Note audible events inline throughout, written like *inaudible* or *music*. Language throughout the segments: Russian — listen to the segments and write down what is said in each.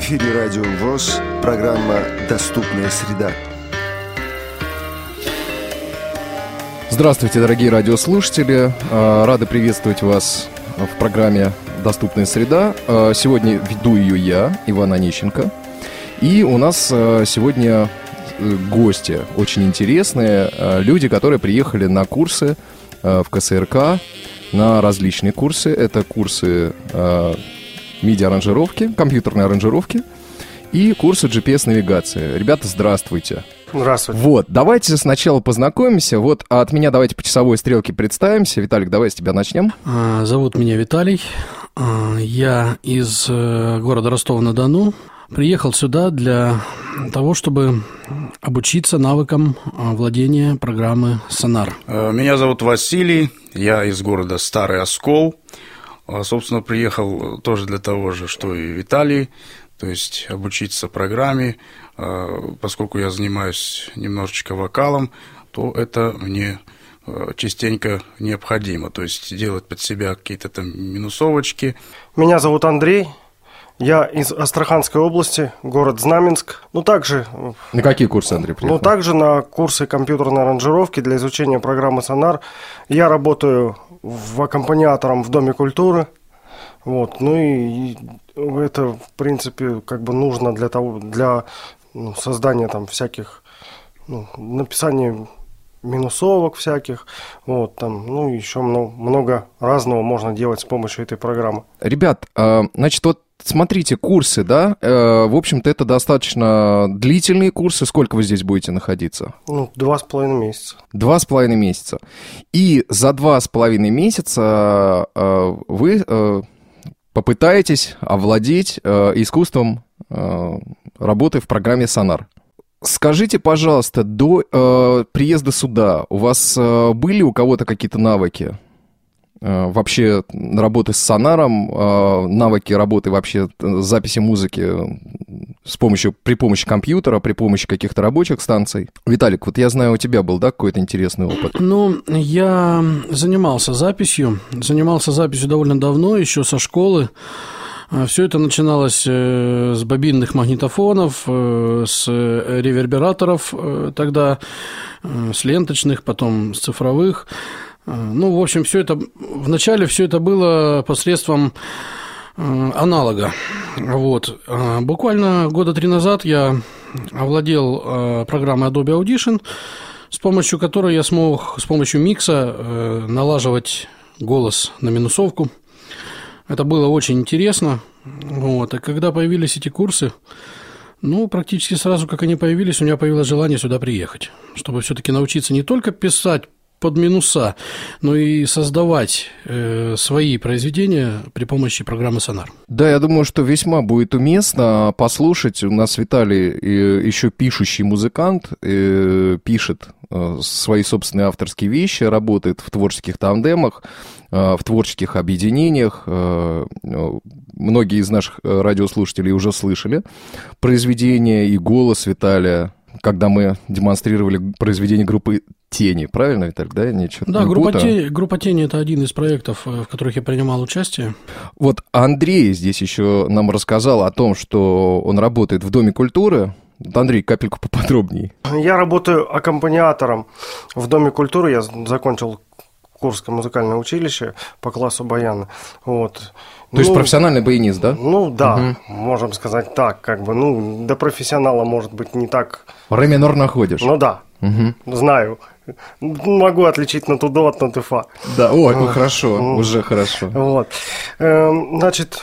эфире Радио ВОЗ, программа «Доступная среда». Здравствуйте, дорогие радиослушатели. А, рады приветствовать вас в программе «Доступная среда». А, сегодня веду ее я, Иван Онищенко. И у нас а, сегодня э, гости очень интересные, люди, которые приехали на курсы в КСРК, на различные курсы. Это курсы MIDI-аранжировки, компьютерной аранжировки и курсы GPS-навигации. Ребята, здравствуйте. Здравствуйте. Вот, давайте сначала познакомимся. Вот от меня давайте по часовой стрелке представимся. Виталик, давай с тебя начнем. А, зовут меня Виталий. А, я из э, города Ростова-на-Дону. Приехал сюда для того, чтобы обучиться навыкам а, владения программы Sonar. Э, меня зовут Василий, я из города Старый Оскол. Собственно, приехал тоже для того же, что и Виталий, то есть обучиться программе, а, поскольку я занимаюсь немножечко вокалом, то это мне а, частенько необходимо, то есть делать под себя какие-то там минусовочки. Меня зовут Андрей, я из Астраханской области, город Знаменск. Ну, также... На какие курсы, Андрей, приехал? Ну, также на курсы компьютерной аранжировки для изучения программы «Сонар». Я работаю в аккомпаниатором в Доме культуры. Вот, ну и это, в принципе, как бы нужно для того, для ну, создание там всяких, ну, написание минусовок всяких, вот там, ну, еще много, много разного можно делать с помощью этой программы. Ребят, а, значит, вот смотрите, курсы, да, э, в общем-то, это достаточно длительные курсы. Сколько вы здесь будете находиться? Ну, два с половиной месяца. Два с половиной месяца. И за два с половиной месяца э, вы э, попытаетесь овладеть искусством работы в программе «Сонар». Скажите, пожалуйста, до э, приезда сюда у вас э, были у кого-то какие-то навыки? Э, вообще работы с сонаром, э, навыки работы вообще э, записи музыки с помощью, при помощи компьютера, при помощи каких-то рабочих станций. Виталик, вот я знаю, у тебя был, да, какой-то интересный опыт? Ну, я занимался записью, занимался записью довольно давно, еще со школы. А Все это начиналось с бобинных магнитофонов, с ревербераторов тогда, с ленточных, потом с цифровых. Ну, в общем, все это вначале все это было посредством аналога. Вот. А буквально года три назад я овладел программой Adobe Audition, с помощью которой я смог с помощью микса налаживать голос на минусовку – это было очень интересно. Вот. А когда появились эти курсы, ну, практически сразу, как они появились, у меня появилось желание сюда приехать, чтобы все-таки научиться не только писать под минуса, но и создавать э, свои произведения при помощи программы Sonar. Да, я думаю, что весьма будет уместно послушать. У нас Виталий э, еще пишущий музыкант, э, пишет э, свои собственные авторские вещи, работает в творческих тандемах, э, в творческих объединениях. Э, многие из наших радиослушателей уже слышали произведения и голос Виталия когда мы демонстрировали произведение группы Тени, правильно, Виталий, да? Ничего, да, группа, Тени, группа Тени – это один из проектов, э, в которых я принимал участие. Вот Андрей здесь еще нам рассказал о том, что он работает в Доме культуры. Андрей, капельку поподробнее. Я работаю аккомпаниатором в Доме культуры. Я закончил Курское музыкальное училище по классу баяна. Вот. То ну, есть профессиональный баянист, да? Ну да, угу. можем сказать так, как бы, ну, до профессионала может быть не так. Ре минор находишь? Ну да, угу. знаю. Могу отличить на тудо от на туфа. Да, ой, ну хорошо, уже хорошо. Вот. Эм, значит,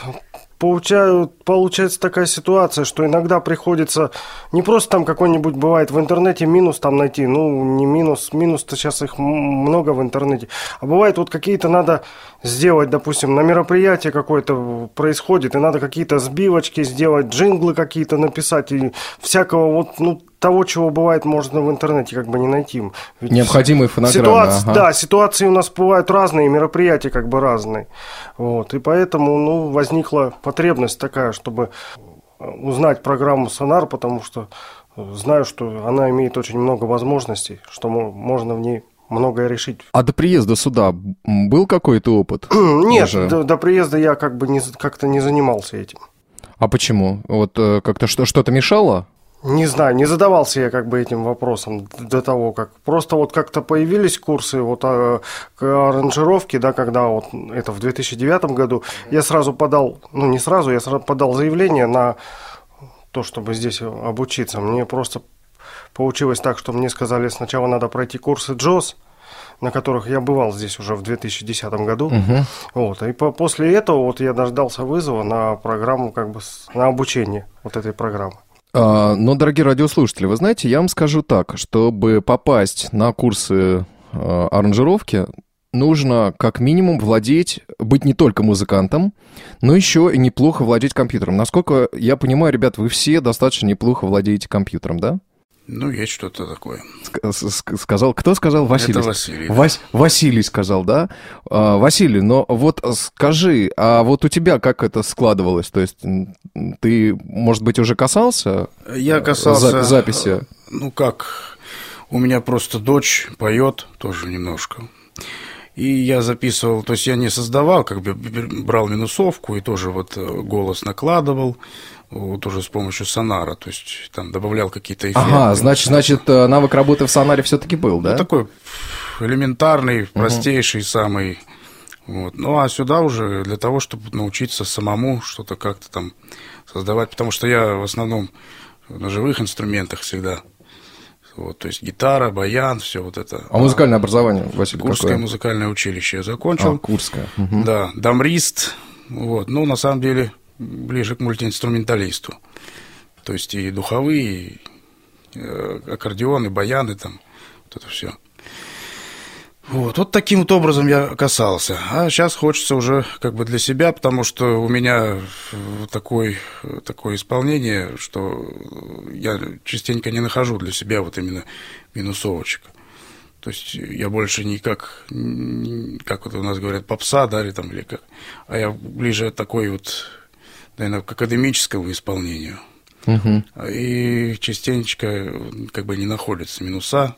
получаю, получается такая ситуация, что иногда приходится не просто там какой-нибудь бывает в интернете минус там найти, ну не минус, минус-то сейчас их много в интернете, а бывает вот какие-то надо сделать, допустим, на мероприятии какое-то происходит, и надо какие-то сбивочки сделать, джинглы какие-то написать, и всякого вот, ну, того, чего бывает, можно в интернете как бы не найти. Ведь Необходимые фонограммы. Ситуации, ага. Да, ситуации у нас бывают разные, мероприятия как бы разные. Вот, и поэтому ну, возникла потребность такая, чтобы узнать программу Сонар, потому что знаю, что она имеет очень много возможностей, что можно в ней многое решить. А до приезда сюда был какой-то опыт? *clears throat* Нет, до, до приезда я как бы не, как-то не занимался этим. А почему? Вот э, как-то что- что-то мешало? Не знаю, не задавался я как бы этим вопросом до того, как просто вот как-то появились курсы вот а, к аранжировке, да, когда вот это в 2009 году, я сразу подал, ну не сразу, я сразу подал заявление на то, чтобы здесь обучиться. Мне просто получилось так, что мне сказали, сначала надо пройти курсы JOS, на которых я бывал здесь уже в 2010 году. Вот, и по- после этого вот я дождался вызова на программу, как бы, на обучение вот этой программы. А, но, дорогие радиослушатели, вы знаете, я вам скажу так, чтобы попасть на курсы э, аранжировки, нужно как минимум владеть, быть не только музыкантом, но еще и неплохо владеть компьютером. Насколько я понимаю, ребят, вы все достаточно неплохо владеете компьютером, да? Ну, есть что-то такое. Сказал, кто сказал? Василий. Это Василий. Вась- Василий сказал, да? А, Василий, но вот скажи, а вот у тебя как это складывалось? То есть ты, может быть, уже касался Я э, касался... за- записи? Ну, как, у меня просто дочь поет тоже немножко. И я записывал, то есть я не создавал, как бы брал минусовку и тоже вот э, голос накладывал, вот уже с помощью сонара, то есть там добавлял какие-то эффекты. Ага, значит, значит, э, навык работы в сонаре все-таки был, да? Ну, такой элементарный, простейший самый. Вот. Ну, а сюда уже для того, чтобы научиться самому что-то как-то там создавать, потому что я в основном на живых инструментах всегда. Вот, то есть гитара, баян, все вот это. А музыкальное образование, Василий, Курское какое? музыкальное училище я А, закончил. Курское. Мгм. Да, дамрист. Вот. Ну, на самом деле, ближе к мультиинструменталисту. То есть и духовые, и э, аккордеоны, баяны там, вот это все. Вот, вот таким вот образом я касался. А сейчас хочется уже как бы для себя, потому что у меня такой, такое исполнение, что я частенько не нахожу для себя вот именно минусовочек. То есть я больше не как, как вот у нас говорят, попса, да, или там, или как, а я ближе такой вот, наверное, к академическому исполнению. Мгм. И частенечко э, как бы не находятся минуса.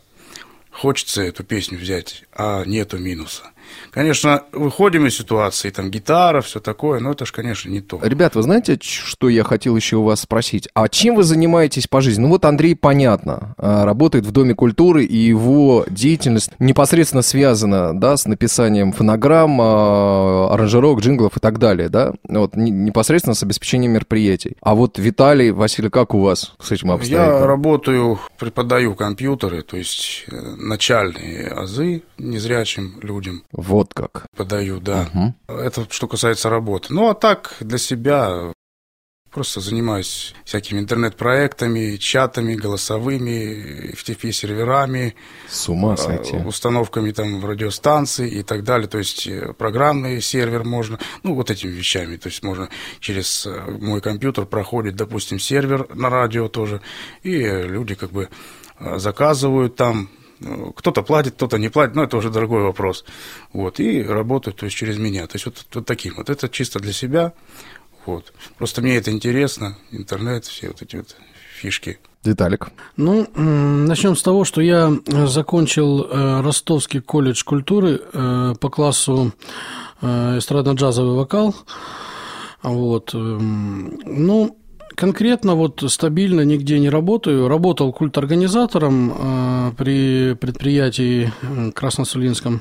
Хочется эту песню взять, а нету минуса. Конечно, выходим из ситуации, там гитара, все такое, но это же, конечно, не то. Ребят, вы знаете, что я хотел еще у вас спросить? А чем вы занимаетесь по жизни? Ну вот Андрей, понятно, а, работает в Доме культуры, и его деятельность непосредственно связана, да, с написанием фонограмм, а, аранжировок, джинглов и так далее, да? Вот не- непосредственно с обеспечением мероприятий. А вот Виталий, Василий, как у вас с этим обстоит? Я работаю, преподаю компьютеры, то есть э, начальные азы незрячим людям Вот как. подаю, да. Мгм. Это что касается работы. Ну, а так, для себя просто занимаюсь всякими интернет-проектами, чатами, голосовыми, FTP-серверами, С ума э, сойти. установками там в радиостанции и так далее. То есть э, программный сервер можно, ну, вот этими вещами. То есть можно через э, мой компьютер проходит, допустим, сервер на радио тоже, и люди как бы э, заказывают там, кто-то платит, кто-то не платит, но это уже другой вопрос. Вот, и работают, то есть через меня. То есть вот, вот таким вот. Это чисто для себя. Вот. Просто мне это интересно, интернет, все вот эти вот фишки. Виталик. Ну, начнем с того, что я э, закончил э, Ростовский колледж культуры э, по классу эстрадно-джазовый вокал. Вот. эм, Ну, конкретно вот стабильно нигде не работаю. Работал культорганизатором э, при предприятии э, Красносулинском.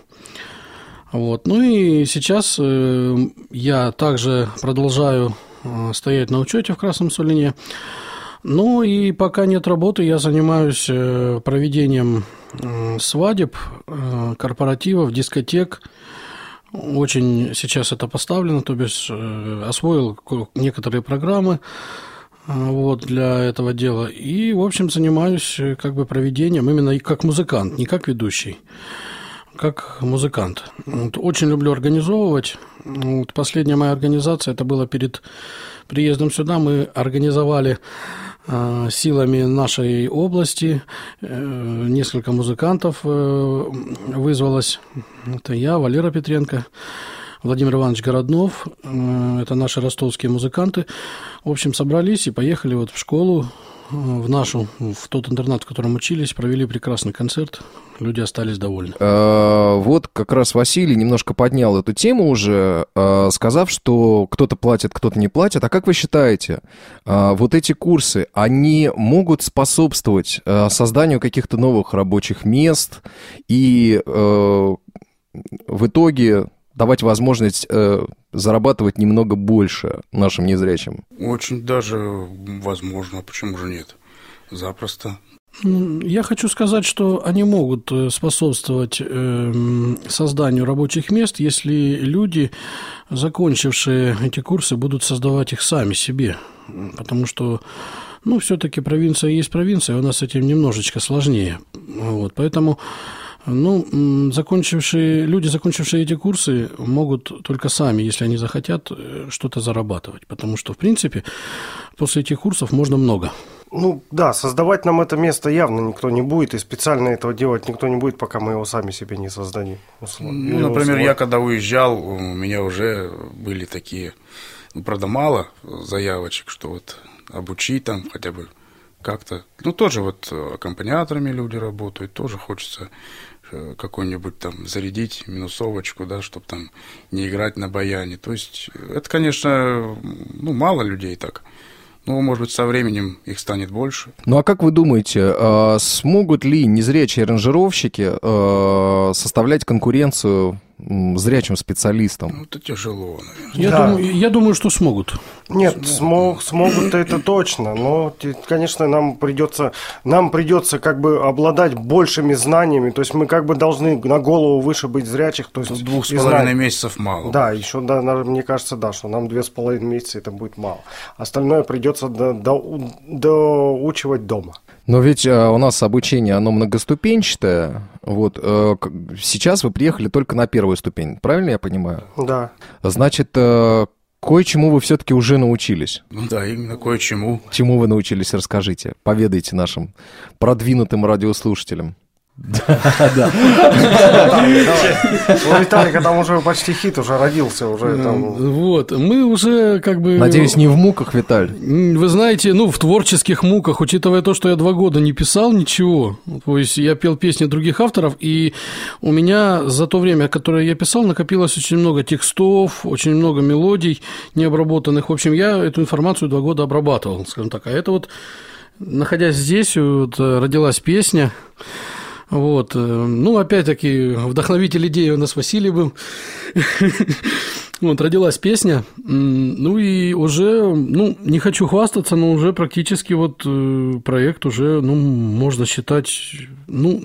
Вот. Ну и сейчас э, я также продолжаю стоять на учете в Красном Сулине. Ну и пока нет работы, я занимаюсь проведением свадеб, корпоративов, дискотек. Очень сейчас это поставлено, то бишь освоил ко- некоторые программы вот, для этого дела. И, в общем, занимаюсь э, как бы проведением именно как музыкант, не как ведущий как музыкант. Вот, очень люблю организовывать. Вот, последняя моя организация, это было перед приездом сюда, мы организовали э, силами нашей области, э, несколько музыкантов э, вызвалось. Это я, Валера Петренко. Владимир Иванович Городнов, э, это наши ростовские музыканты. В общем, собрались и поехали вот в школу, э, в нашу, в тот интернат, в котором учились, провели прекрасный концерт, люди остались довольны. Э, вот как раз Василий немножко поднял эту тему уже, сказав, что кто-то платит, кто-то не платит. А как вы считаете, вот эти курсы, они могут способствовать созданию каких-то новых рабочих мест и в итоге давать возможность зарабатывать немного больше нашим незрячим? Очень даже возможно, почему же нет? Запросто. Я хочу сказать, что они могут э, способствовать эм, созданию рабочих мест, если люди, закончившие эти курсы, будут создавать их сами себе. Потому что, ну, все-таки провинция есть провинция, у нас с этим немножечко сложнее. Вот, поэтому ну, закончившие, люди, закончившие эти курсы, могут только сами, если они захотят, э, что-то зарабатывать. Потому что, в принципе, после этих курсов можно много. Ну да, создавать нам это место явно никто не будет, и специально этого делать никто не будет, пока мы его сами себе не создадим. Ну, например, я когда уезжал, у меня уже были такие, ну, правда, мало заявочек, что вот обучить там хотя бы как-то. Ну, тоже вот аккомпаниаторами люди работают, тоже хочется какой-нибудь там зарядить минусовочку, да, чтобы там не играть на баяне. То есть это, конечно, ну, мало людей так. Ну, может быть, со временем их станет больше. Ну, а как вы думаете, э, смогут ли незрячие аранжировщики э, составлять конкуренцию зрячим специалистам? Ну, это тяжело, наверное. Я, да. думаю, я думаю, что смогут. Нет, смог, смогут это точно, но, конечно, нам придется, нам придется как бы обладать большими знаниями, то есть мы как бы должны на голову выше быть зрячих. То есть двух с половиной месяцев мало. Да, еще, да, мне кажется, да, что нам две с половиной месяца это будет мало. Остальное придется до, до, доучивать дома. Но ведь э, у нас обучение, оно многоступенчатое. Вот э, сейчас вы приехали только на первую ступень, правильно я понимаю? Да. Значит, э, кое-чему вы все-таки уже научились. Ну да, именно кое-чему. Чему вы научились, расскажите. Поведайте нашим продвинутым радиослушателям. Да, да. У Виталика там уже почти хит уже родился уже там. Вот, мы уже как бы... Надеюсь, не в муках, Виталь? Вы знаете, ну, в творческих муках, учитывая то, что я два года не писал ничего, то есть я пел песни других авторов, и у меня за то время, которое я писал, накопилось очень много текстов, очень много мелодий необработанных. В общем, я эту информацию два года обрабатывал, скажем так. А это вот, находясь здесь, вот, родилась песня, вот. Э, ну, опять-таки, вдохновитель идеи у нас Василий был. *laughs* Вот, родилась песня. Ну, и уже, ну, не хочу хвастаться, но уже практически вот э, проект уже, ну, можно считать, ну,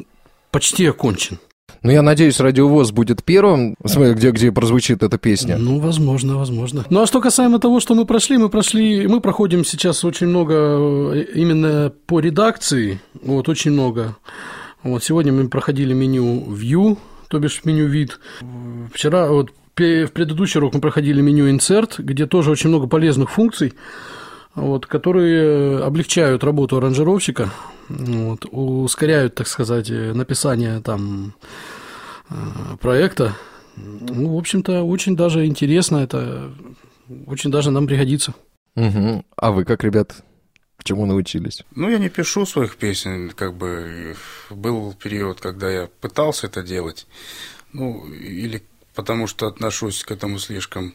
почти окончен. Ну, я надеюсь, радиовоз будет первым, где, где прозвучит эта песня. Ну, возможно, возможно. Ну, а что касаемо того, что мы прошли, мы прошли, мы проходим сейчас очень много э, именно по редакции, вот, очень много. Вот сегодня мы проходили меню View, то бишь меню вид. Вчера, вот в предыдущий урок мы проходили меню Insert, где тоже очень много полезных функций, вот, которые облегчают работу аранжировщика, вот, ускоряют, так сказать, написание там э, проекта. Ну, в общем-то, очень даже интересно, это очень даже нам пригодится. Угу. А вы как, ребят, Чему научились? Ну, я не пишу своих песен, как бы был период, когда я пытался это делать, ну, или потому что отношусь к этому слишком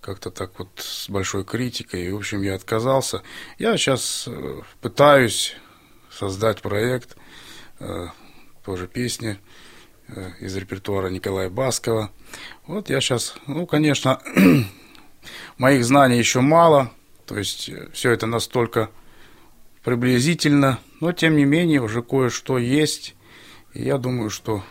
как-то так вот с большой критикой, и, в общем, я отказался. Я сейчас э, пытаюсь создать проект, э, тоже песни э, из репертуара Николая Баскова. Вот я сейчас, ну, конечно, *clears throat* моих знаний еще мало, то есть все это настолько приблизительно, но тем не менее уже кое-что есть. И я думаю, что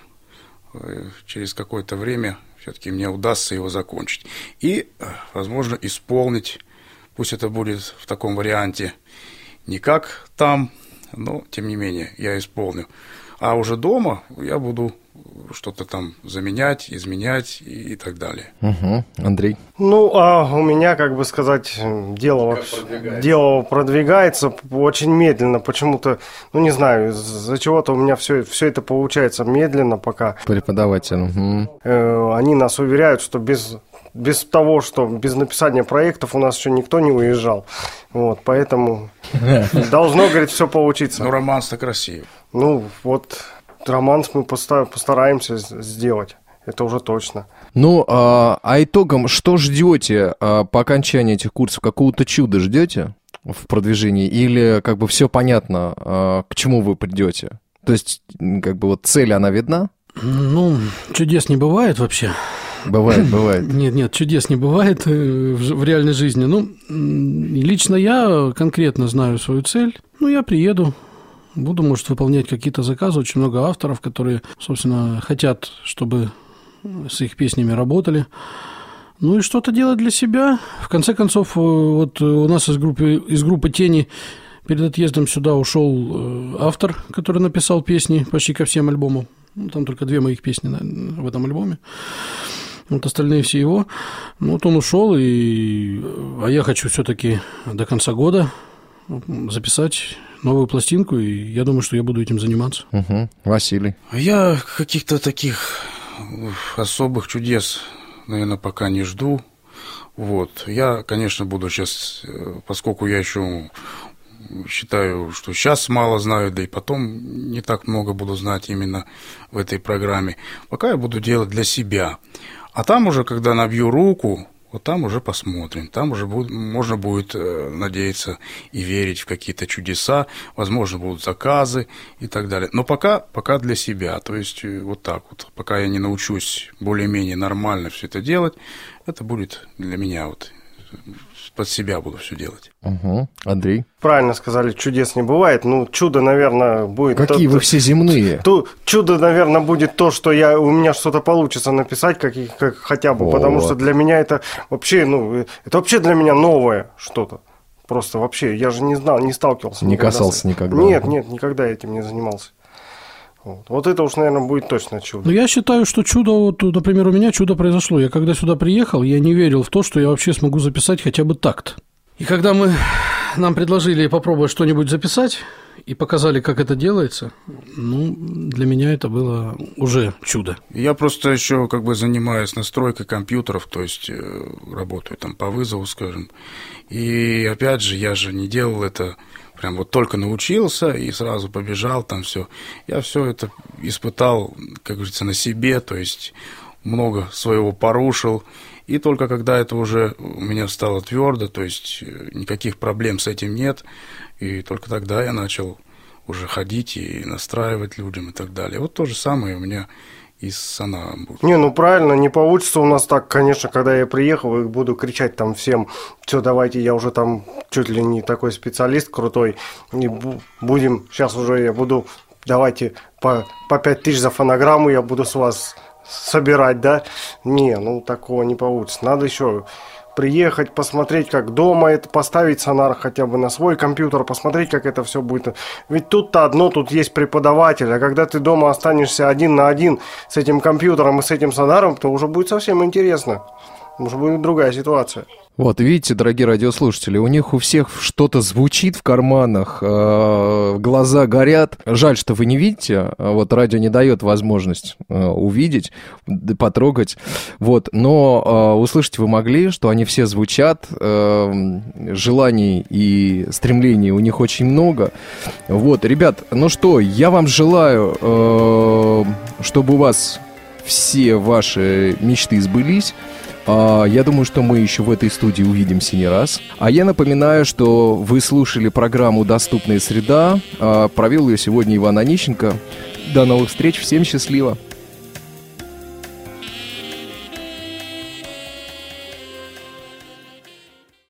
э, через какое-то время все-таки мне удастся его закончить. И, э, возможно, исполнить, пусть это будет в таком варианте не как там, но тем не менее я исполню. А уже дома я буду что-то там заменять, изменять и, и так далее. Угу. Андрей? Ну, а у меня, как бы сказать, дело, продвигается? дело продвигается очень медленно. Почему-то, ну не знаю, из-за чего-то у меня все, все это получается медленно пока. Преподаватель. Угу. Э, они нас уверяют, что без без того, что без написания проектов у нас еще никто не уезжал. Вот, поэтому *laughs* должно, говорит, все получиться. Ну, романс-то красивый. Ну, вот романс мы постараемся сделать. Это уже точно. Ну, а, а итогом, что ждете а, по окончании этих курсов? Какого-то чуда ждете в продвижении? Или как бы все понятно, а, к чему вы придете? То есть, как бы вот цель, она видна? Ну, чудес не бывает вообще. Бывает, *clears throat* бывает. Нет, нет, чудес не бывает э, в, в реальной жизни. Ну, лично я конкретно знаю свою цель. Ну, я приеду, буду, может, выполнять какие-то заказы. Очень много авторов, которые, собственно, хотят, чтобы с их песнями работали. Ну и что-то делать для себя. В конце концов, э, вот у нас из группы, из группы «Тени» перед отъездом сюда ушел э, автор, который написал песни почти ко всем альбомам. Ну, там только две моих песни в этом альбоме. Вот остальные все его. Ну, вот он ушел, и... а я хочу все-таки до конца года записать новую пластинку, и я думаю, что я буду этим заниматься. Угу. Василий. А я каких-то таких особых чудес, наверное, пока не жду. Вот. Я, конечно, буду сейчас, э, поскольку я еще считаю, что сейчас мало знаю, да и потом не так много буду знать именно в этой программе. Пока я буду делать для себя. А там уже, когда набью руку, вот там уже посмотрим. Там уже будет, можно будет э, надеяться и верить в какие-то чудеса. Возможно, будут заказы и так далее. Но пока, пока для себя. То есть э, вот так вот. Пока я не научусь более-менее нормально все это делать, это будет для меня вот под себя буду все делать. Угу. Андрей? Правильно сказали, чудес не бывает. Ну, чудо, наверное, будет... Какие то, вы все земные? То, чудо, наверное, будет то, что я, у меня что-то получится написать, как, как хотя бы, вот. потому что для меня это вообще, ну, это вообще для меня новое что-то. Просто вообще, я же не знал, не сталкивался. Не касался с... никогда? Нет, нет, никогда этим не занимался. Вот. вот это уж, наверное, будет точно чудо. Ну, я считаю, что чудо, вот, например, у меня чудо произошло. Я когда сюда приехал, я не верил в то, что я вообще смогу записать хотя бы такт. И когда мы, нам предложили попробовать что-нибудь записать и показали, как это делается, ну, для меня это было уже чудо. Я просто еще как бы занимаюсь настройкой компьютеров, то есть э, работаю там по вызову, скажем. И опять же, я же не делал это прям вот только научился и сразу побежал там все. Я все это испытал, как говорится, на себе, то есть много своего порушил. И только когда это уже у меня стало твердо, то есть э, никаких проблем с этим нет, и только тогда я начал уже ходить и настраивать людям и так далее. Вот то же самое у меня и с Санаом будет. Не, ну правильно, не получится у нас так, конечно, когда я приехал и буду кричать там всем, все, давайте, я уже там чуть ли не такой специалист крутой, и будем, сейчас уже я буду, давайте по, по 5 тысяч за фонограмму я буду с вас собирать, да? Не, ну такого не получится. Надо еще приехать, посмотреть, как дома это, поставить сонар хотя бы на свой компьютер, посмотреть, как это все будет. Ведь тут-то одно, тут есть преподаватель, а когда ты дома останешься один на один с этим компьютером и с этим сонаром, то уже будет совсем интересно. Уже будет другая ситуация. Вот, видите, дорогие радиослушатели, у них у всех что-то звучит в карманах, э, глаза горят. Жаль, что вы не видите, а вот радио не дает возможность э, увидеть, потрогать. Вот, но э, услышать вы могли, что они все звучат, желаний и стремлений у них очень много. Вот, ребят, ну что, я вам желаю, чтобы у вас все ваши мечты сбылись. А, я думаю, что мы еще в этой студии увидимся не раз. А я напоминаю, что вы слушали программу «Доступная среда». А, провел ее сегодня Иван Онищенко. До новых встреч. Всем счастливо.